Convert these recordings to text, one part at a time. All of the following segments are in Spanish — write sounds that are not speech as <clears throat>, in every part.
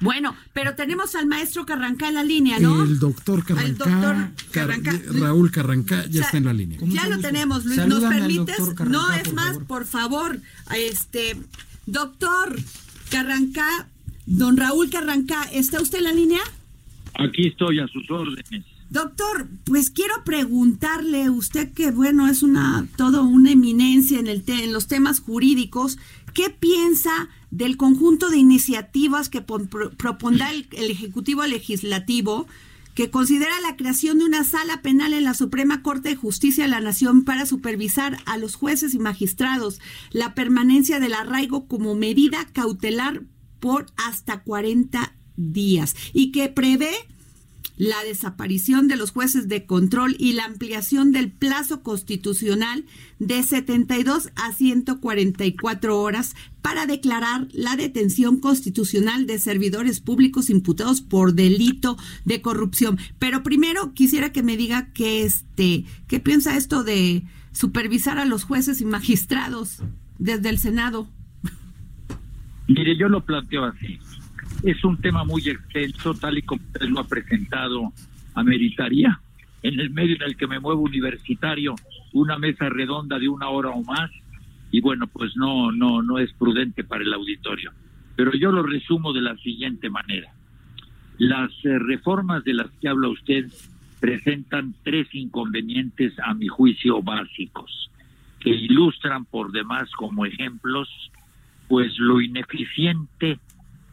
Bueno, pero tenemos al maestro Carrancá en la línea, ¿no? El doctor Carrancá, El doctor Carrancá. Car- Raúl Carrancá ya O sea, está en la línea. Ya lo tenemos, Luis. Salúdame ¿Nos permites? no, es por más, favor. por favor. Este, doctor Carrancá, don Raúl Carrancá, ¿está usted en la línea? Aquí estoy a sus órdenes. Doctor, pues quiero preguntarle, usted que bueno es una todo una eminencia en el te- en los temas jurídicos, ¿qué piensa del conjunto de iniciativas que pon- pro- propondrá el, el ejecutivo legislativo que considera la creación de una sala penal en la Suprema Corte de Justicia de la Nación para supervisar a los jueces y magistrados la permanencia del arraigo como medida cautelar por hasta 40 días y que prevé la desaparición de los jueces de control y la ampliación del plazo constitucional de 72 a 144 horas para declarar la detención constitucional de servidores públicos imputados por delito de corrupción. Pero primero quisiera que me diga que este, qué piensa esto de supervisar a los jueces y magistrados desde el Senado. Mire, yo lo planteo así. Es un tema muy extenso, tal y como usted lo ha presentado, ameritaría, en el medio en el que me muevo universitario, una mesa redonda de una hora o más, y bueno, pues no, no, no es prudente para el auditorio. Pero yo lo resumo de la siguiente manera. Las eh, reformas de las que habla usted presentan tres inconvenientes, a mi juicio, básicos, que ilustran por demás como ejemplos pues lo ineficiente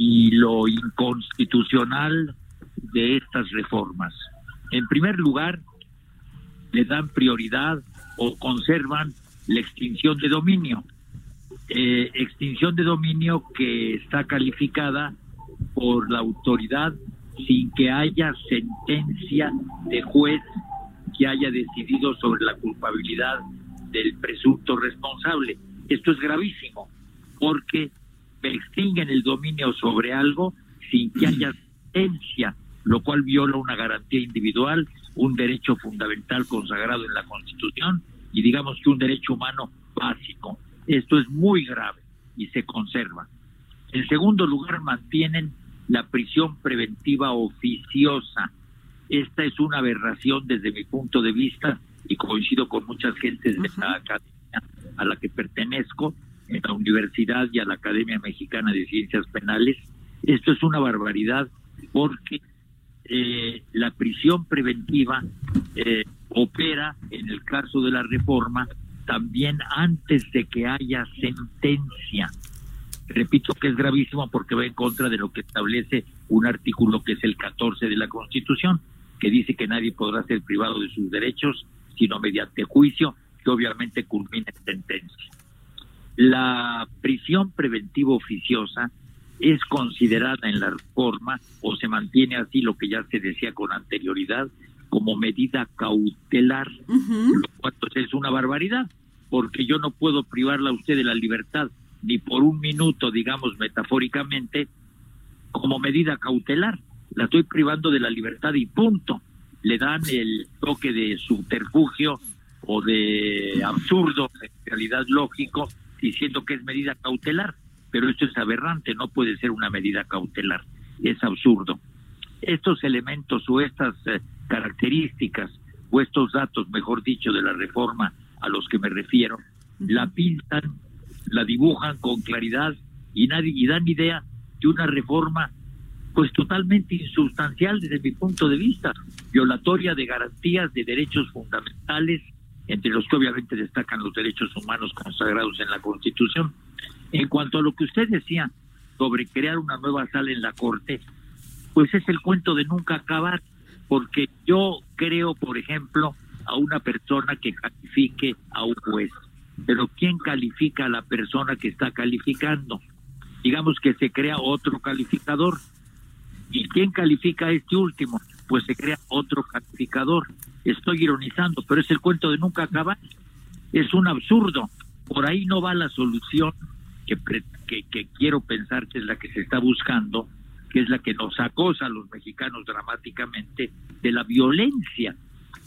y lo inconstitucional de estas reformas. En primer lugar, le dan prioridad o conservan la extinción de dominio. Eh, extinción de dominio que está calificada por la autoridad sin que haya sentencia de juez que haya decidido sobre la culpabilidad del presunto responsable. Esto es gravísimo porque extinguen el dominio sobre algo sin que haya sentencia, lo cual viola una garantía individual, un derecho fundamental consagrado en la Constitución y digamos que un derecho humano básico. Esto es muy grave y se conserva. En segundo lugar, mantienen la prisión preventiva oficiosa. Esta es una aberración desde mi punto de vista y coincido con muchas gentes de la academia a la que pertenezco, en la universidad y a la Academia Mexicana de Ciencias Penales. Esto es una barbaridad porque eh, la prisión preventiva eh, opera, en el caso de la reforma, también antes de que haya sentencia. Repito que es gravísimo porque va en contra de lo que establece un artículo que es el 14 de la Constitución, que dice que nadie podrá ser privado de sus derechos sino mediante juicio que obviamente culmina en sentencia. La prisión preventiva oficiosa es considerada en la reforma o se mantiene así lo que ya se decía con anterioridad como medida cautelar, lo cual pues, es una barbaridad, porque yo no puedo privarla a usted de la libertad ni por un minuto, digamos metafóricamente, como medida cautelar. La estoy privando de la libertad y punto. Le dan el toque de subterfugio o de absurdo, en realidad lógico, diciendo que es medida cautelar, pero esto es aberrante, no puede ser una medida cautelar, es absurdo. Estos elementos o estas eh, características o estos datos, mejor dicho, de la reforma a los que me refiero, la pintan, la dibujan con claridad y nadie y dan idea de una reforma pues totalmente insustancial desde mi punto de vista, violatoria de garantías de derechos fundamentales, entre los que obviamente destacan los derechos humanos consagrados en la Constitución. En cuanto a lo que usted decía sobre crear una nueva sala en la Corte, pues es el cuento de nunca acabar, porque yo creo, por ejemplo, a una persona que califique a un juez, pero ¿quién califica a la persona que está calificando? digamos que se crea otro calificador. ¿Y quién califica este último? Pues se crea otro calificador. Estoy ironizando, pero es el cuento de nunca acabar. Es un absurdo. Por ahí no va la solución que, que, que quiero pensar que es la que se está buscando, que es la que nos acosa a los mexicanos dramáticamente, de la violencia.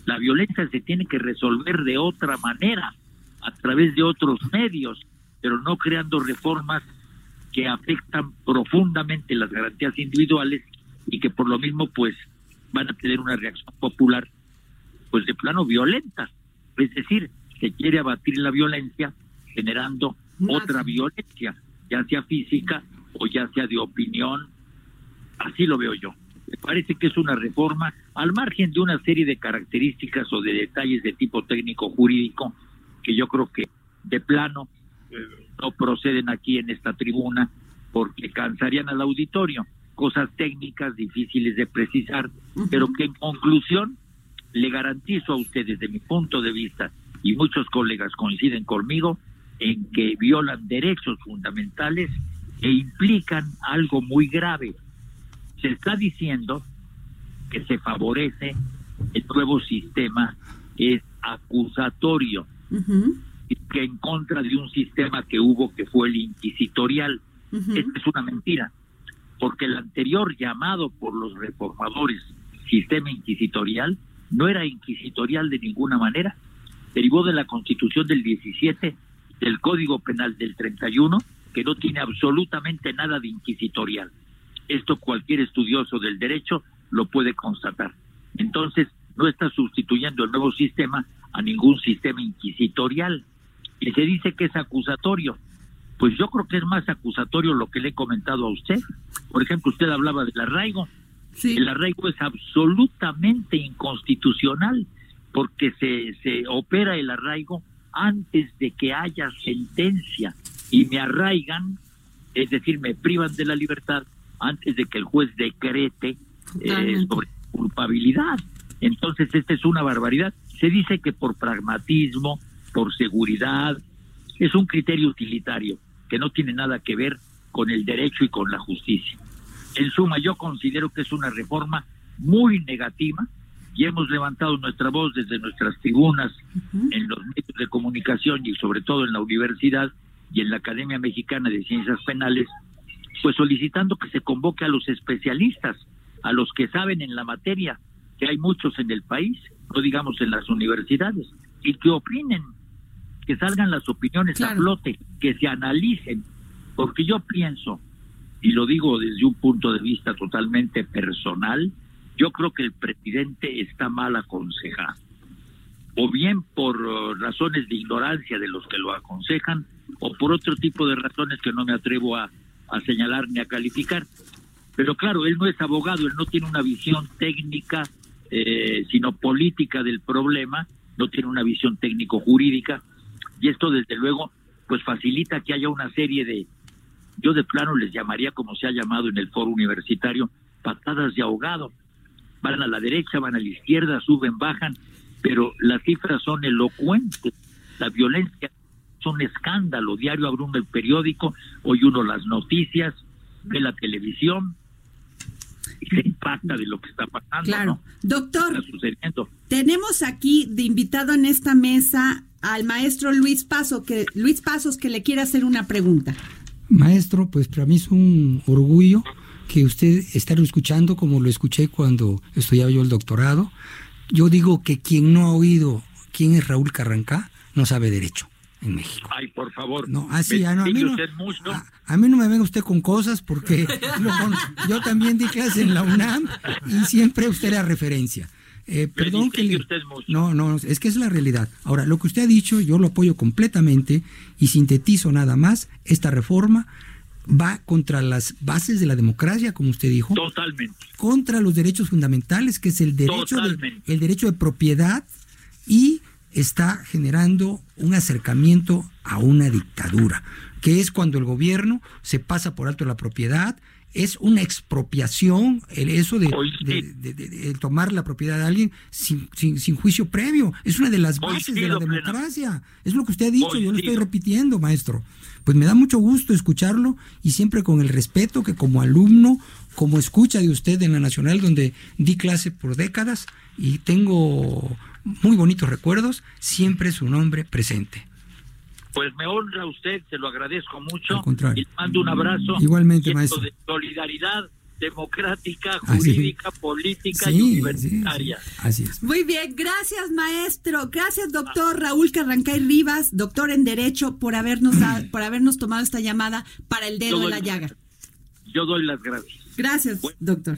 La violencia se tiene que resolver de otra manera, a través de otros medios, pero no creando reformas que afectan profundamente las garantías individuales y que por lo mismo pues van a tener una reacción popular pues de plano violenta. Es decir, se quiere abatir la violencia generando otra violencia, ya sea física o ya sea de opinión. Así lo veo yo. Me parece que es una reforma al margen de una serie de características o de detalles de tipo técnico jurídico que yo creo que de plano eh, no proceden aquí en esta tribuna porque cansarían al auditorio cosas técnicas difíciles de precisar, pero que en conclusión le garantizo a ustedes, desde mi punto de vista, y muchos colegas coinciden conmigo, en que violan derechos fundamentales e implican algo muy grave. Se está diciendo que se favorece el nuevo sistema es acusatorio. Que en contra de un sistema que hubo que fue el inquisitorial. es una mentira, porque el anterior llamado por los reformadores sistema inquisitorial no era inquisitorial de ninguna manera, derivó de la constitución del 17, del Código Penal del 31, que no tiene absolutamente nada de inquisitorial. Esto cualquier estudioso del derecho lo puede constatar. Entonces, no está sustituyendo el nuevo sistema a ningún sistema inquisitorial. Y se dice que es acusatorio. Pues yo creo que es más acusatorio lo que le he comentado a usted. Por ejemplo, usted hablaba del arraigo. El arraigo es absolutamente inconstitucional porque se, se opera el arraigo antes de que haya sentencia y me arraigan, es decir, me privan de la libertad antes de que el juez decrete eh, sobre culpabilidad. Entonces, esta es una barbaridad. Se dice que por pragmatismo, por seguridad, es un criterio utilitario que no tiene nada que ver con el derecho y con la justicia. En suma, yo considero que es una reforma muy negativa y hemos levantado nuestra voz desde nuestras tribunas en los medios de comunicación y sobre todo en la universidad y en la Academia Mexicana de Ciencias Penales, pues solicitando que se convoque a los especialistas, a los que saben en la materia, que hay muchos en el país, no digamos en las universidades, y que opinen, que salgan las opiniones a flote, que se analicen, porque yo pienso, y lo digo desde un punto de vista totalmente personal, yo creo que el presidente está mal aconsejado, o bien por uh, razones de ignorancia de los que lo aconsejan, o por otro tipo de razones que no me atrevo a, a señalar ni a calificar. Pero claro, él no es abogado, él no tiene una visión técnica, eh, sino política del problema, no tiene una visión técnico-jurídica, y esto desde luego pues facilita que haya una serie de, yo de plano les llamaría como se ha llamado en el foro universitario, patadas de ahogado. Van a la derecha, van a la izquierda, suben, bajan, pero las cifras son elocuentes. La violencia es un escándalo. Diario abre uno el periódico, hoy uno las noticias, ve la televisión, se impacta de lo que está pasando. Claro. Doctor, tenemos aquí de invitado en esta mesa al maestro Luis Paso, que, Luis Pasos, que le quiere hacer una pregunta. Maestro, pues para mí es un orgullo que usted esté escuchando como lo escuché cuando estudiaba yo el doctorado. Yo digo que quien no ha oído quién es Raúl Carrancá no sabe derecho en México. Ay, por favor. No, así, ah, a, mí no, a, mí no me venga usted con cosas porque <laughs> yo también di clase en la UNAM y siempre usted era referencia. Eh, perdón que le... No, no, es que es la realidad. Ahora, lo que usted ha dicho, yo lo apoyo completamente y sintetizo nada más, esta reforma va contra las bases de la democracia, como usted dijo. Totalmente. Contra los derechos fundamentales, que es el derecho, de, el derecho de propiedad y está generando un acercamiento a una dictadura, que es cuando el gobierno se pasa por alto la propiedad, es una expropiación el eso de, tomar la propiedad de alguien sin, sin, juicio previo. Es una de las bases de la democracia. Es lo que usted ha dicho, yo lo estoy repitiendo, maestro. Pues me da mucho gusto escucharlo y siempre con el respeto que como alumno, como escucha de usted en la Nacional, donde di clase por décadas y tengo muy bonitos recuerdos, siempre su nombre presente. Pues me honra usted, se lo agradezco mucho. Y le mando un abrazo. Igualmente, maestro. De solidaridad democrática, jurídica, política y universitaria. así es. Muy bien, gracias maestro, gracias doctor Raúl Carrancay Rivas, doctor en Derecho, por habernos <clears throat> por habernos tomado esta llamada para el dedo de la llaga. Yo doy las gracias. Gracias, doctor.